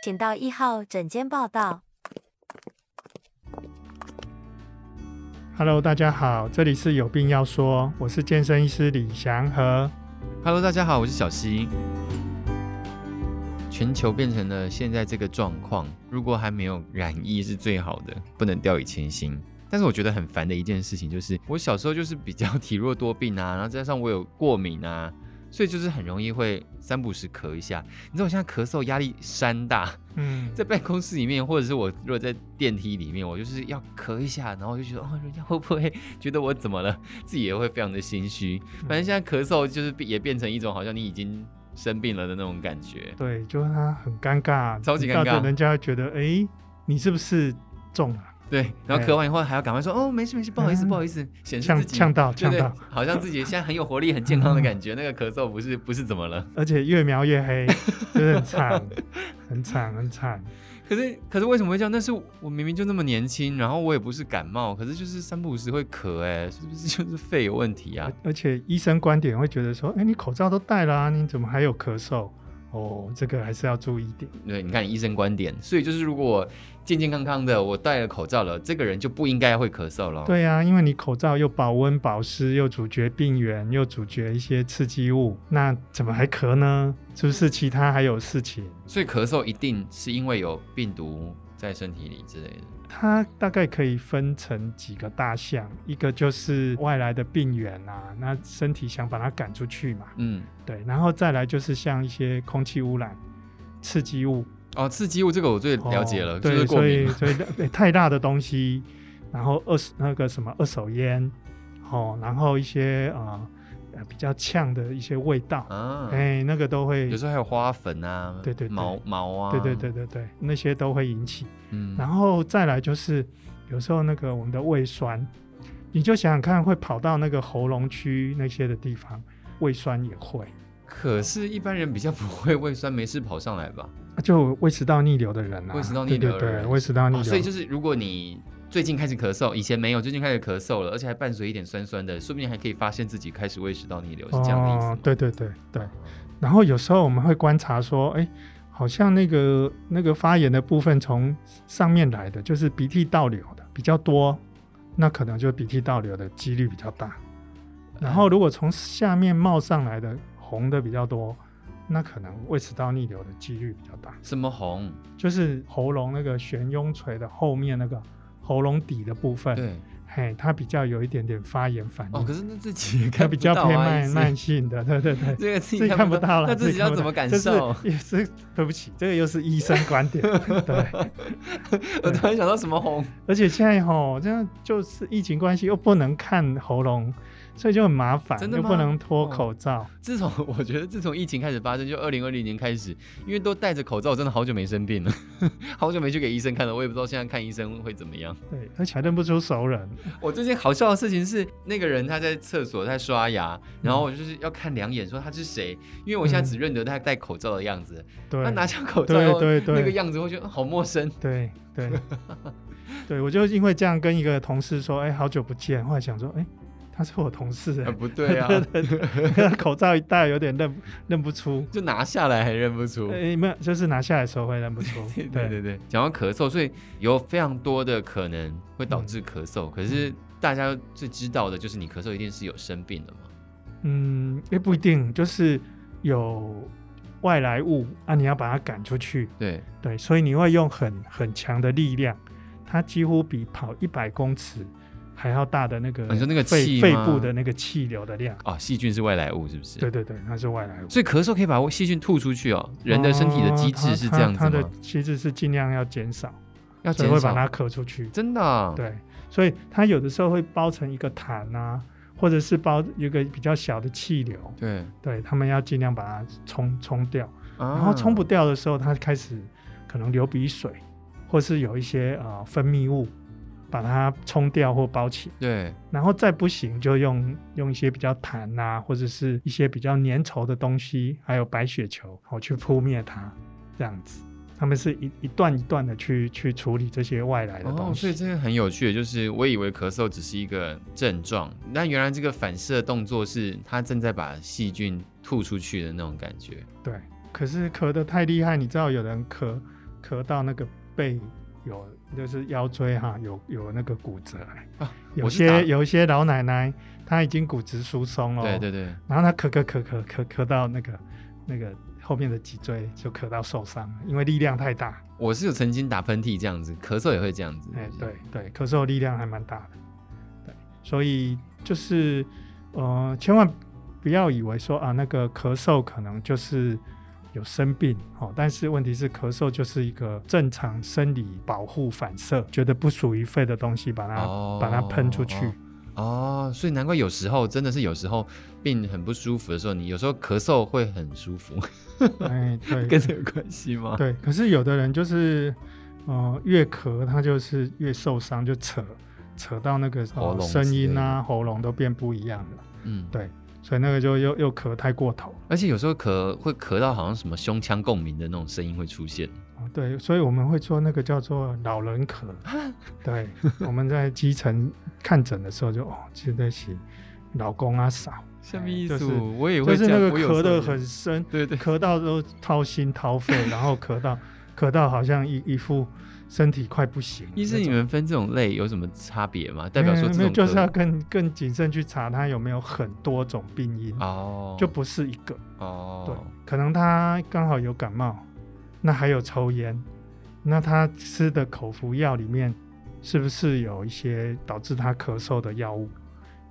请到一号诊间报到。Hello，大家好，这里是有病要说，我是健身医师李祥和。Hello，大家好，我是小溪。全球变成了现在这个状况，如果还没有染疫是最好的，不能掉以轻心。但是我觉得很烦的一件事情就是，我小时候就是比较 体弱多病啊，然后加上我有过敏啊，所以就是很容易会三不时咳一下。你知道我现在咳嗽压力山大，嗯，在办公室里面或者是我如果在电梯里面，我就是要咳一下，然后我就觉得哦，人家会不会觉得我怎么了？自己也会非常的心虚。反正现在咳嗽就是也变成一种好像你已经生病了的那种感觉。对，就是他很尴尬，超级尴尬，人家觉得哎、欸，你是不是中了？对，然后咳完以后还要赶快说哦，没事没事，不好意思不好意思，显示自己呛到呛到，好像自己现在很有活力很健康的感觉。那个咳嗽不是不是怎么了？而且越描越黑，真的很惨，很惨很惨。可是可是为什么会这样？但是我明明就那么年轻，然后我也不是感冒，可是就是三不五时会咳，哎，是不是就是肺有问题啊？而且医生观点会觉得说，哎，你口罩都戴了啊，你怎么还有咳嗽？哦，这个还是要注意一点。对，你看医生观点，所以就是如果健健康康的，我戴了口罩了，这个人就不应该会咳嗽了。对呀、啊，因为你口罩又保温保湿，又阻绝病源，又阻绝一些刺激物，那怎么还咳呢？是不是其他还有事情？所以咳嗽一定是因为有病毒在身体里之类的。它大概可以分成几个大项，一个就是外来的病源啊，那身体想把它赶出去嘛，嗯，对，然后再来就是像一些空气污染、刺激物哦，刺激物这个我最了解了，哦、对，所以所以太大的东西，然后二手那个什么二手烟，哦，然后一些啊。呃比较呛的一些味道啊，哎、欸，那个都会，有时候还有花粉啊，对对，对，毛毛啊，对对对对对，那些都会引起。嗯，然后再来就是有时候那个我们的胃酸，你就想想看，会跑到那个喉咙区那些的地方，胃酸也会。可是，一般人比较不会胃酸没事跑上来吧？就胃食道逆流的人啊，胃食道逆流的人，对对对，胃食道逆流、哦。所以就是如果你。最近开始咳嗽，以前没有，最近开始咳嗽了，而且还伴随一点酸酸的，说不定还可以发现自己开始胃食道逆流，是这样的意思。哦，对对对对。然后有时候我们会观察说，哎，好像那个那个发炎的部分从上面来的，就是鼻涕倒流的比较多，那可能就鼻涕倒流的几率比较大。然后如果从下面冒上来的红的比较多，那可能胃食道逆流的几率比较大。什么红？就是喉咙那个悬雍垂的后面那个。喉咙底的部分，对，嘿，它比较有一点点发炎反应。哦，可是那自己也看它比较偏慢慢性的，对对对，这个自己看不到了，那自己要怎么感受？也是对不起，这个又是医生观点。对，我突然想到什么红，而且现在吼，这样就是疫情关系，又不能看喉咙。所以就很麻烦，真的又不能脱口罩。哦、自从 我觉得自从疫情开始发生，就二零二零年开始，因为都戴着口罩，真的好久没生病了，好久没去给医生看了，我也不知道现在看医生会怎么样。对，而且还认不出熟人。我最近好笑的事情是，那个人他在厕所在刷牙，然后我就是要看两眼，说他是谁，因为我现在只认得他戴口罩的样子。对、嗯，他拿下口罩，对对对，那个样子我觉得好陌生。对对 对，我就因为这样跟一个同事说，哎、欸，好久不见，后来想说，哎、欸。他是我同事不对啊，口罩一戴有点认认不出，就拿下来还认不出，哎、欸，没有，就是拿下来的时候会认不出。对对对，讲到咳嗽，所以有非常多的可能会导致咳嗽，嗯、可是大家最知道的就是你咳嗽一定是有生病的嘛？嗯，也不一定，就是有外来物啊，你要把它赶出去。对对，所以你会用很很强的力量，它几乎比跑一百公尺。还要大的那个，你说那个肺肺部的那个气流的量啊，细菌是外来物是不是？对对对，它是外来物。所以咳嗽可以把细菌吐出去哦。人的身体的机制是这样子吗？它的机制是尽量要减少，要减少会把它咳出去。真的啊？对，所以它有的时候会包成一个痰啊，或者是包一个比较小的气流。对对，他们要尽量把它冲冲掉，然后冲不掉的时候，它开始可能流鼻水，或是有一些呃分泌物。把它冲掉或包起，对，然后再不行就用用一些比较弹啊，或者是一些比较粘稠的东西，还有白雪球，好去扑灭它，这样子。他们是一一段一段的去去处理这些外来的东西。哦，所以这个很有趣的，就是我以为咳嗽只是一个症状，但原来这个反射动作是它正在把细菌吐出去的那种感觉。对，可是咳得太厉害，你知道有人咳咳到那个背有就是腰椎哈有有那个骨折，啊、有些有一些老奶奶她已经骨质疏松了，对对对，然后她咳咳咳咳咳咳到那个那个后面的脊椎就咳到受伤，因为力量太大。我是有曾经打喷嚏这样子，咳嗽也会这样子。哎，对对，咳嗽力量还蛮大的，对，所以就是呃，千万不要以为说啊那个咳嗽可能就是。有生病，哦，但是问题是咳嗽就是一个正常生理保护反射，觉得不属于肺的东西，把它、哦、把它喷出去哦。哦，所以难怪有时候真的是有时候病很不舒服的时候，你有时候咳嗽会很舒服。哎，对，跟这有关系吗？对，可是有的人就是，呃，越咳他就是越受伤，就扯扯到那个声音啊，喉咙都变不一样了。嗯，对。所以那个就又又咳太过头，而且有时候咳会咳到好像什么胸腔共鸣的那种声音会出现。对，所以我们会做那个叫做老人咳。对，我们在基层看诊的时候就哦，记得起老公啊嫂。什么意思？我也会就是那个咳得很深，对对，咳到都掏心掏肺，然后咳到咳到好像一一副。身体快不行。医生，你们分这种类有什么差别吗？代表说这种，就是要更更谨慎去查他有没有很多种病因哦，就不是一个哦。对，可能他刚好有感冒，那还有抽烟，那他吃的口服药里面是不是有一些导致他咳嗽的药物？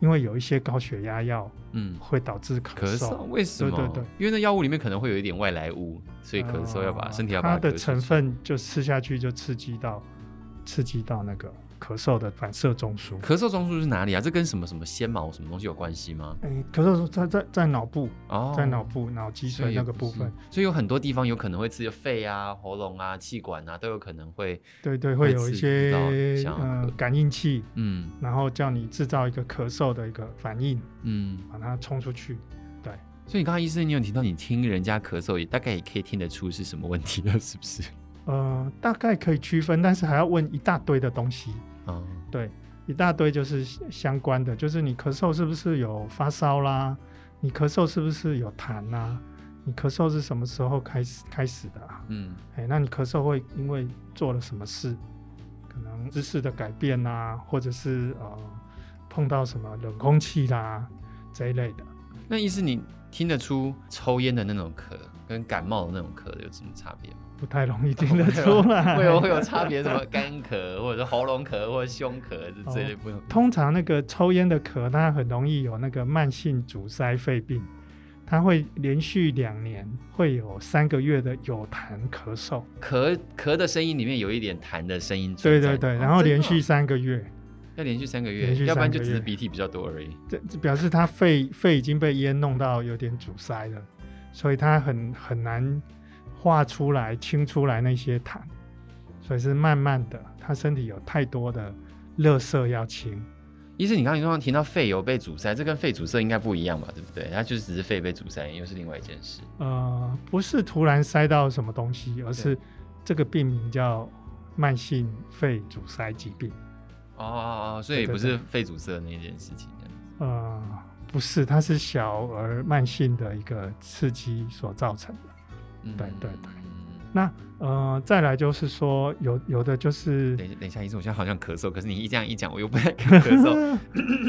因为有一些高血压药，嗯，会导致咳嗽。咳嗽为什么？对对对，因为那药物里面可能会有一点外来物，所以咳嗽要把身体要把它，它的成分就吃下去就刺激到，刺激到那个。咳嗽的反射中枢，咳嗽中枢是哪里啊？这跟什么什么纤毛什么东西有关系吗？哎、欸，咳嗽在在在脑部哦，在脑部脑脊髓那个部分，所以有很多地方有可能会刺激肺啊、喉咙啊、气管啊，都有可能会对对，会有一些呃感应器，嗯，然后叫你制造一个咳嗽的一个反应，嗯，把它冲出去，对。所以你刚刚医生你有提到你听人家咳嗽，也大概也可以听得出是什么问题了，是不是？呃，大概可以区分，但是还要问一大堆的东西。嗯，对，一大堆就是相关的，就是你咳嗽是不是有发烧啦？你咳嗽是不是有痰啦？你咳嗽是什么时候开始开始的啊？嗯，哎，那你咳嗽会因为做了什么事？可能姿势的改变啊，或者是呃碰到什么冷空气啦这一类的。那意思你听得出抽烟的那种咳跟感冒的那种咳有什么差别吗？不太容易听得出来，会有 会有差别，什么干咳，或者是喉咙咳，或者胸咳，这这类不用。通常那个抽烟的咳，它很容易有那个慢性阻塞肺病，它会连续两年会有三个月的有痰咳嗽，咳咳的声音里面有一点痰的声音。对对对，然后连续三个月，要连续三个月，要不然就只是鼻涕比较多而已。这表示他肺肺已经被烟弄到有点阻塞了，所以他很很难。画出来清出来那些痰，所以是慢慢的，他身体有太多的热色要清。医生，你刚刚刚提到肺有被阻塞，这跟肺阻塞应该不一样吧？对不对？它就是只是肺被阻塞，又是另外一件事。呃，不是突然塞到什么东西，而是这个病名叫慢性肺阻塞疾病。哦哦哦，所以不是肺阻塞那件事情。呃，不是，它是小儿慢性的一个刺激所造成的。对对对，那呃，再来就是说，有有的就是，等等一下，医生，我现在好像咳嗽，可是你一这样一讲，我又不太咳嗽。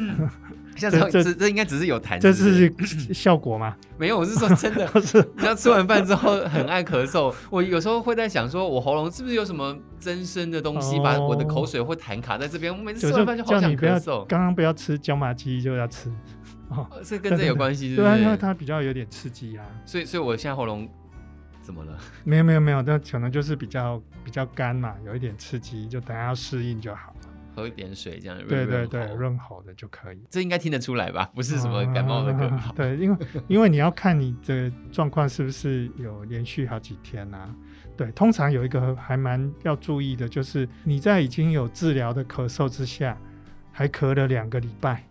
下次这这应该只是有痰，这是效果吗？没有，我是说真的，是。你要吃完饭之后很爱咳嗽，我有时候会在想，说我喉咙是不是有什么增生的东西，把我的口水或痰卡在这边？我每次吃完饭就好想咳嗽。刚刚不要吃椒麻鸡，就要吃，哦，是跟这有关系，对啊，因为它比较有点刺激啊。所以，所以我现在喉咙。怎么了？没有没有没有，那可能就是比较比较干嘛，有一点刺激，就等下要适应就好了。喝一点水这样，对对对，润喉的就可以。这应该听得出来吧？不是什么感冒的感冒。对，因为因为你要看你的状况是不是有连续好几天啊？对，通常有一个还蛮要注意的，就是你在已经有治疗的咳嗽之下，还咳了两个礼拜，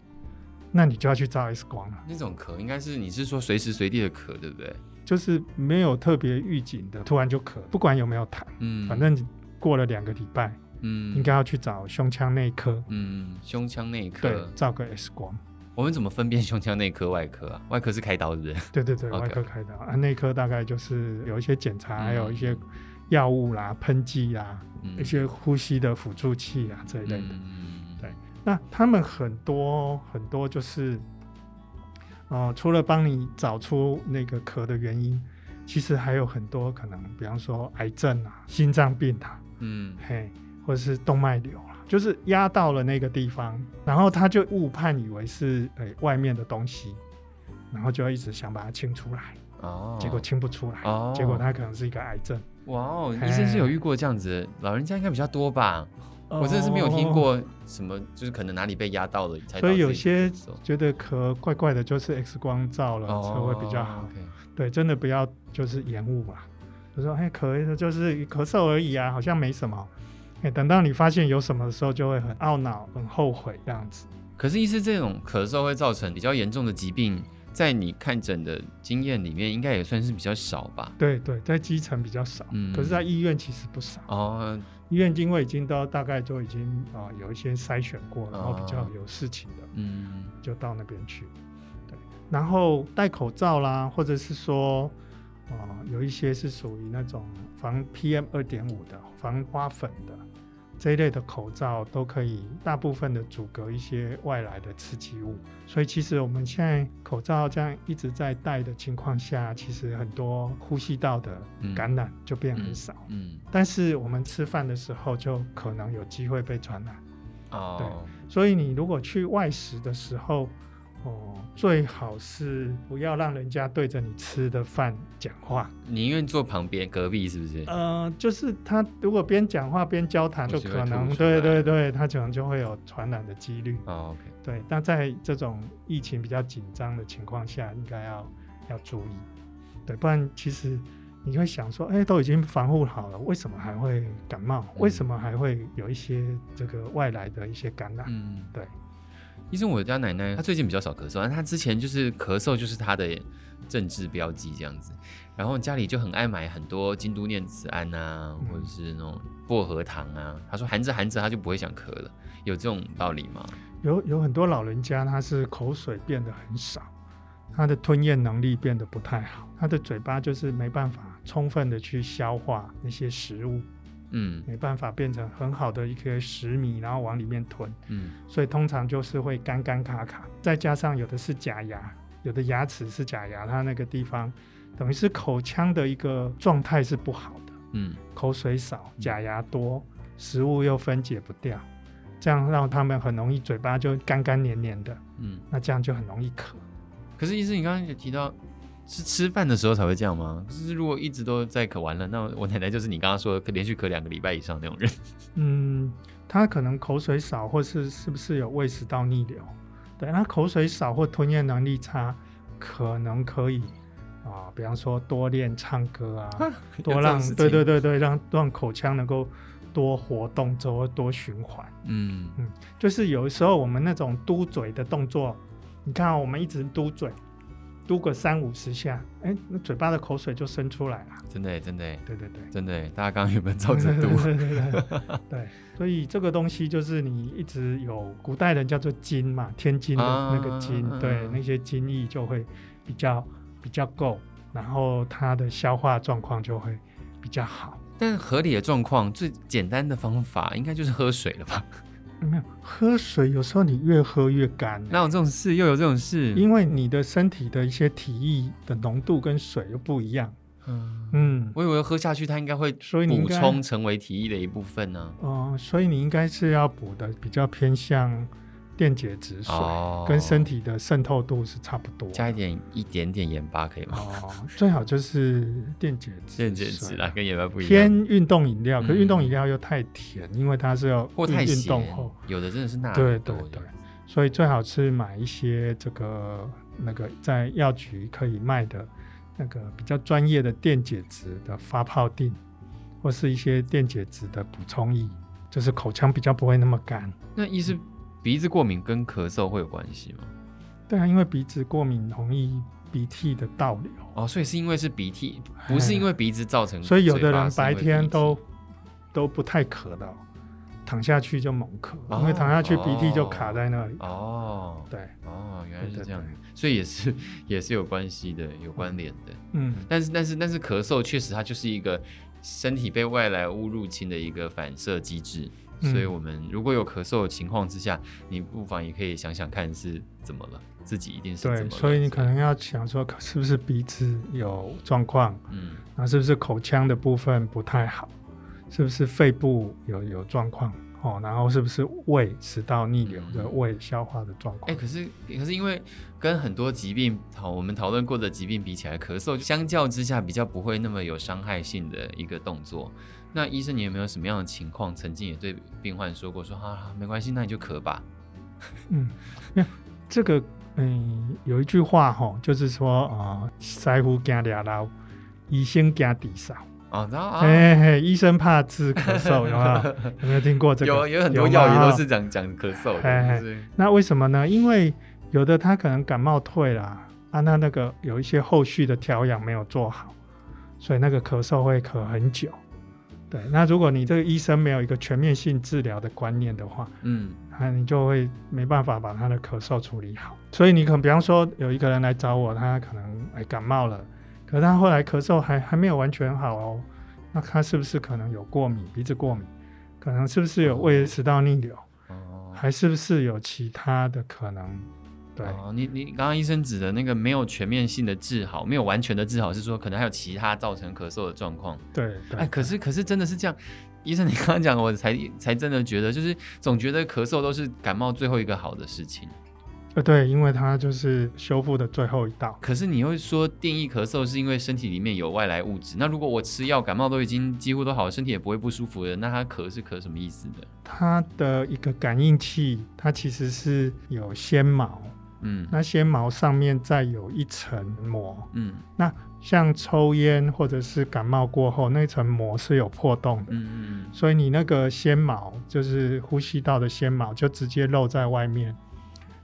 那你就要去照 X 光了。那种咳应该是你是说随时随地的咳，对不对？就是没有特别预警的，突然就咳，不管有没有痰，嗯，反正过了两个礼拜，嗯，应该要去找胸腔内科，嗯，胸腔内科，对，照个 X 光。我们怎么分辨胸腔内科、外科啊？外科是开刀，是不是？对对对 外科开刀啊，内科大概就是有一些检查，还有一些药物啦、喷剂啦、嗯、一些呼吸的辅助器啊这一类的。嗯、对，那他们很多很多就是，呃，除了帮你找出那个咳的原因，其实还有很多可能，比方说癌症啊、心脏病啊，嗯，嘿，或者是动脉瘤啊，就是压到了那个地方，然后他就误判以为是诶、欸、外面的东西，然后就要一直想把它清出来。哦，结果清不出来，哦，结果他可能是一个癌症。哇哦，医生是有遇过这样子，老人家应该比较多吧？哦、我真的是没有听过什么，就是可能哪里被压到了才。所以有些觉得咳怪怪的，就是 X 光照了才会比较好。哦 okay、对，真的不要就是延误嘛。就说哎，咳就是咳嗽而已啊，好像没什么。哎，等到你发现有什么的时候，就会很懊恼、很后悔这样子。可是，医师这种咳嗽会造成比较严重的疾病。在你看诊的经验里面，应该也算是比较少吧？对对，在基层比较少，嗯，可是，在医院其实不少哦。医院因为已经都大概都已经啊、呃、有一些筛选过，然后比较有事情的，嗯，就到那边去。对，然后戴口罩啦，或者是说啊、呃，有一些是属于那种防 PM 二点五的，防花粉的。这一类的口罩都可以大部分的阻隔一些外来的刺激物，所以其实我们现在口罩这样一直在戴的情况下，其实很多呼吸道的感染就变很少。嗯，嗯，但是我们吃饭的时候就可能有机会被传染。哦，对，所以你如果去外食的时候。哦，最好是不要让人家对着你吃的饭讲话，宁愿坐旁边隔壁，是不是？呃，就是他如果边讲话边交谈，就可能对对对，他可能就会有传染的几率。哦，OK，对，那在这种疫情比较紧张的情况下，应该要要注意，对，不然其实你会想说，哎，都已经防护好了，为什么还会感冒？嗯、为什么还会有一些这个外来的一些感染？嗯，对。医生，我家奶奶她最近比较少咳嗽，但她之前就是咳嗽就是她的政治标记这样子，然后家里就很爱买很多京都念慈庵啊，嗯、或者是那种薄荷糖啊。她说含着含着她就不会想咳了，有这种道理吗？有有很多老人家他是口水变得很少，他的吞咽能力变得不太好，他的嘴巴就是没办法充分的去消化那些食物。嗯，没办法变成很好的一颗食米，然后往里面吞。嗯，所以通常就是会干干卡卡，再加上有的是假牙，有的牙齿是假牙，它那个地方等于是口腔的一个状态是不好的。嗯，口水少，假牙多，食物又分解不掉，这样让他们很容易嘴巴就干干黏黏的。嗯，那这样就很容易咳。可是医生，你刚刚也提到。是吃饭的时候才会这样吗？就是如果一直都在咳完了，那我奶奶就是你刚刚说的连续咳两个礼拜以上那种人。嗯，她可能口水少，或是是不是有胃食道逆流？对，她口水少或吞咽能力差，可能可以啊，比方说多练唱歌啊，多让对对对对，让让口腔能够多活动，多多循环。嗯嗯，就是有时候我们那种嘟嘴的动作，你看啊，我们一直嘟嘴。嘟个三五十下，哎，那嘴巴的口水就生出来了。真的，真的，对对对，真的，大家刚刚有没有照着嘟？对 对对，对，所以这个东西就是你一直有古代人叫做津嘛，天津的那个津，啊、对，那些津液就会比较比较够，然后它的消化状况就会比较好。但合理的状况，最简单的方法应该就是喝水了吧？没有喝水，有时候你越喝越干。哪有这种事？又有这种事？因为你的身体的一些体液的浓度跟水又不一样。嗯嗯，我以为喝下去它应该会，所以你补充成为体液的一部分呢。哦、呃，所以你应该是要补的比较偏向。电解质水、哦、跟身体的渗透度是差不多，加一点一点点盐巴可以吗？哦，最好就是电解质，电解质啦，跟盐巴不一样。偏运动饮料，可是运动饮料又太甜，嗯、因为它是要或太运动后，有的真的是钠。对对对，所以最好是买一些这个那个在药局可以卖的那个比较专业的电解质的发泡錠，或是一些电解质的补充液，就是口腔比较不会那么干。那意思。鼻子过敏跟咳嗽会有关系吗？对啊，因为鼻子过敏容易鼻涕的倒流哦，所以是因为是鼻涕，不是因为鼻子造成。所以有的人白天都都不太咳的，躺下去就猛咳，哦、因为躺下去鼻涕就卡在那里。哦，对，哦，原来是这样，所以也是 也是有关系的，有关联的。嗯，但是但是但是咳嗽确实它就是一个。身体被外来物入侵的一个反射机制。所以，我们如果有咳嗽的情况之下，嗯，你不妨也可以想想看是怎么了，自己一定是怎么了。对，所以你可能要想说，是不是鼻子有状况？嗯，那是不是口腔的部分不太好？是不是肺部有有状况？哦，然后是不是胃食道逆流的胃消化的状况？哎、嗯欸，可是可是因为跟很多疾病，好，我们讨论过的疾病比起来，咳嗽相较之下比较不会那么有伤害性的一个动作。那医生，你有没有什么样的情况，曾经也对病患说过说，说啊，没关系，那你就咳吧。嗯，这个嗯，有一句话哈，就是说啊，师傅惊俩老，医生惊底少。哦，然后嘿嘿，医生怕治咳嗽，有没有？有没有听过这个？有，有很多药也都是讲讲咳嗽。嘿嘿，那为什么呢？因为有的他可能感冒退了，啊，那那个有一些后续的调养没有做好，所以那个咳嗽会咳很久。对，那如果你这个医生没有一个全面性治疗的观念的话，嗯，那你就会没办法把他的咳嗽处理好。所以你可能比方说有一个人来找我，他可能哎感冒了。可是他后来咳嗽还还没有完全好哦，那他是不是可能有过敏，鼻子过敏？可能是不是有胃食道逆流？哦，还是不是有其他的可能？对，哦，你你刚刚医生指的那个没有全面性的治好，没有完全的治好，是说可能还有其他造成咳嗽的状况？对，对，哎，可是可是真的是这样，医生你刚刚讲的，我才才真的觉得，就是总觉得咳嗽都是感冒最后一个好的事情。呃对，因为它就是修复的最后一道。可是你会说定义咳嗽是因为身体里面有外来物质，那如果我吃药感冒都已经几乎都好了，身体也不会不舒服了，那它咳是咳什么意思的？它的一个感应器，它其实是有纤毛，嗯，那纤毛上面再有一层膜，嗯，那像抽烟或者是感冒过后，那层膜是有破洞的，嗯嗯，所以你那个纤毛就是呼吸道的纤毛就直接露在外面。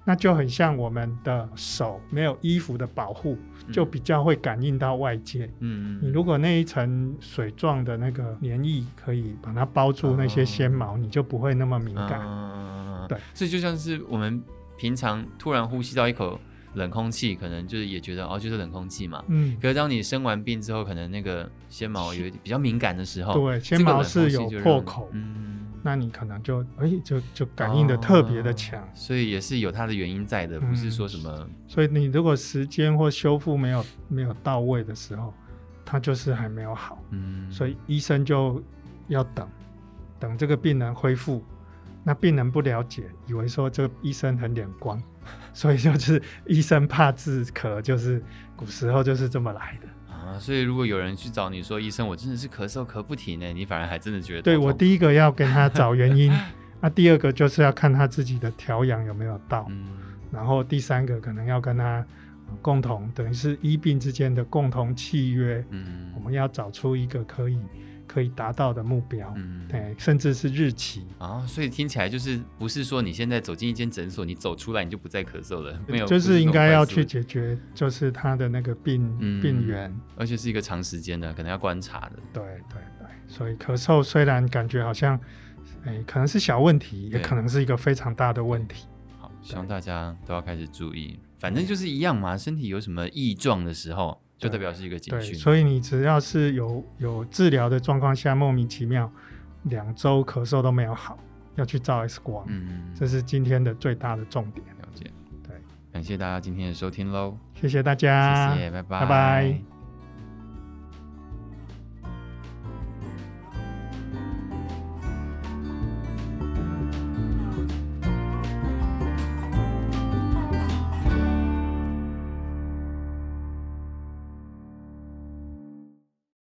那就很像我们的手没有衣服的保护，就比较会感应到外界。嗯，你如果那一层水状的那个黏液可以把它包住那些纤毛，你就不会那么敏感。嗯，对，这就像是我们平常突然呼吸到一口冷空气，可能就是也觉得哦，就是冷空气嘛。嗯。可是当你生完病之后，可能那个纤毛有比较敏感的时候，对，纤毛是有破口。嗯。那你可能就哎、欸，就就感应的特别的强，所以也是有它的原因在的，不是说什么。嗯、所以你如果时间或修复没有没有到位的时候，它就是还没有好。嗯，所以医生就要等，等这个病人恢复。那病人不了解，以为说这个医生很眼光，所以就是医生怕治咳，就是古时候就是这么来的。啊，所以如果有人去找你说，医生，我真的是咳嗽咳不停呢，你反而还真的觉得。对，我第一个要跟他找原因，那、啊、第二个就是要看他自己的调养有没有到，嗯、然后第三个可能要跟他共同，等于是医病之间的共同契约，嗯，我们要找出一个可以。可以达到的目标，嗯，对，甚至是日期。啊，所以听起来就是不是说你现在走进一间诊所，你走出来你就不再咳嗽了，没有，就是应该要去解决，就是他的那个病、嗯、病源，而且是一个长时间的，可能要观察的，对对对，所以咳嗽虽然感觉好像，哎、欸，可能是小问题，也可能是一个非常大的问题。好，希望大家都要开始注意，反正就是一样嘛，身体有什么异状的时候。就代表是一个警讯，所以你只要是有有治疗的状况下，莫名其妙两周咳嗽都没有好，要去照 X 光，嗯，这是今天的最大的重点。了解，对，感谢大家今天的收听喽，谢谢大家，谢谢，拜拜，拜拜。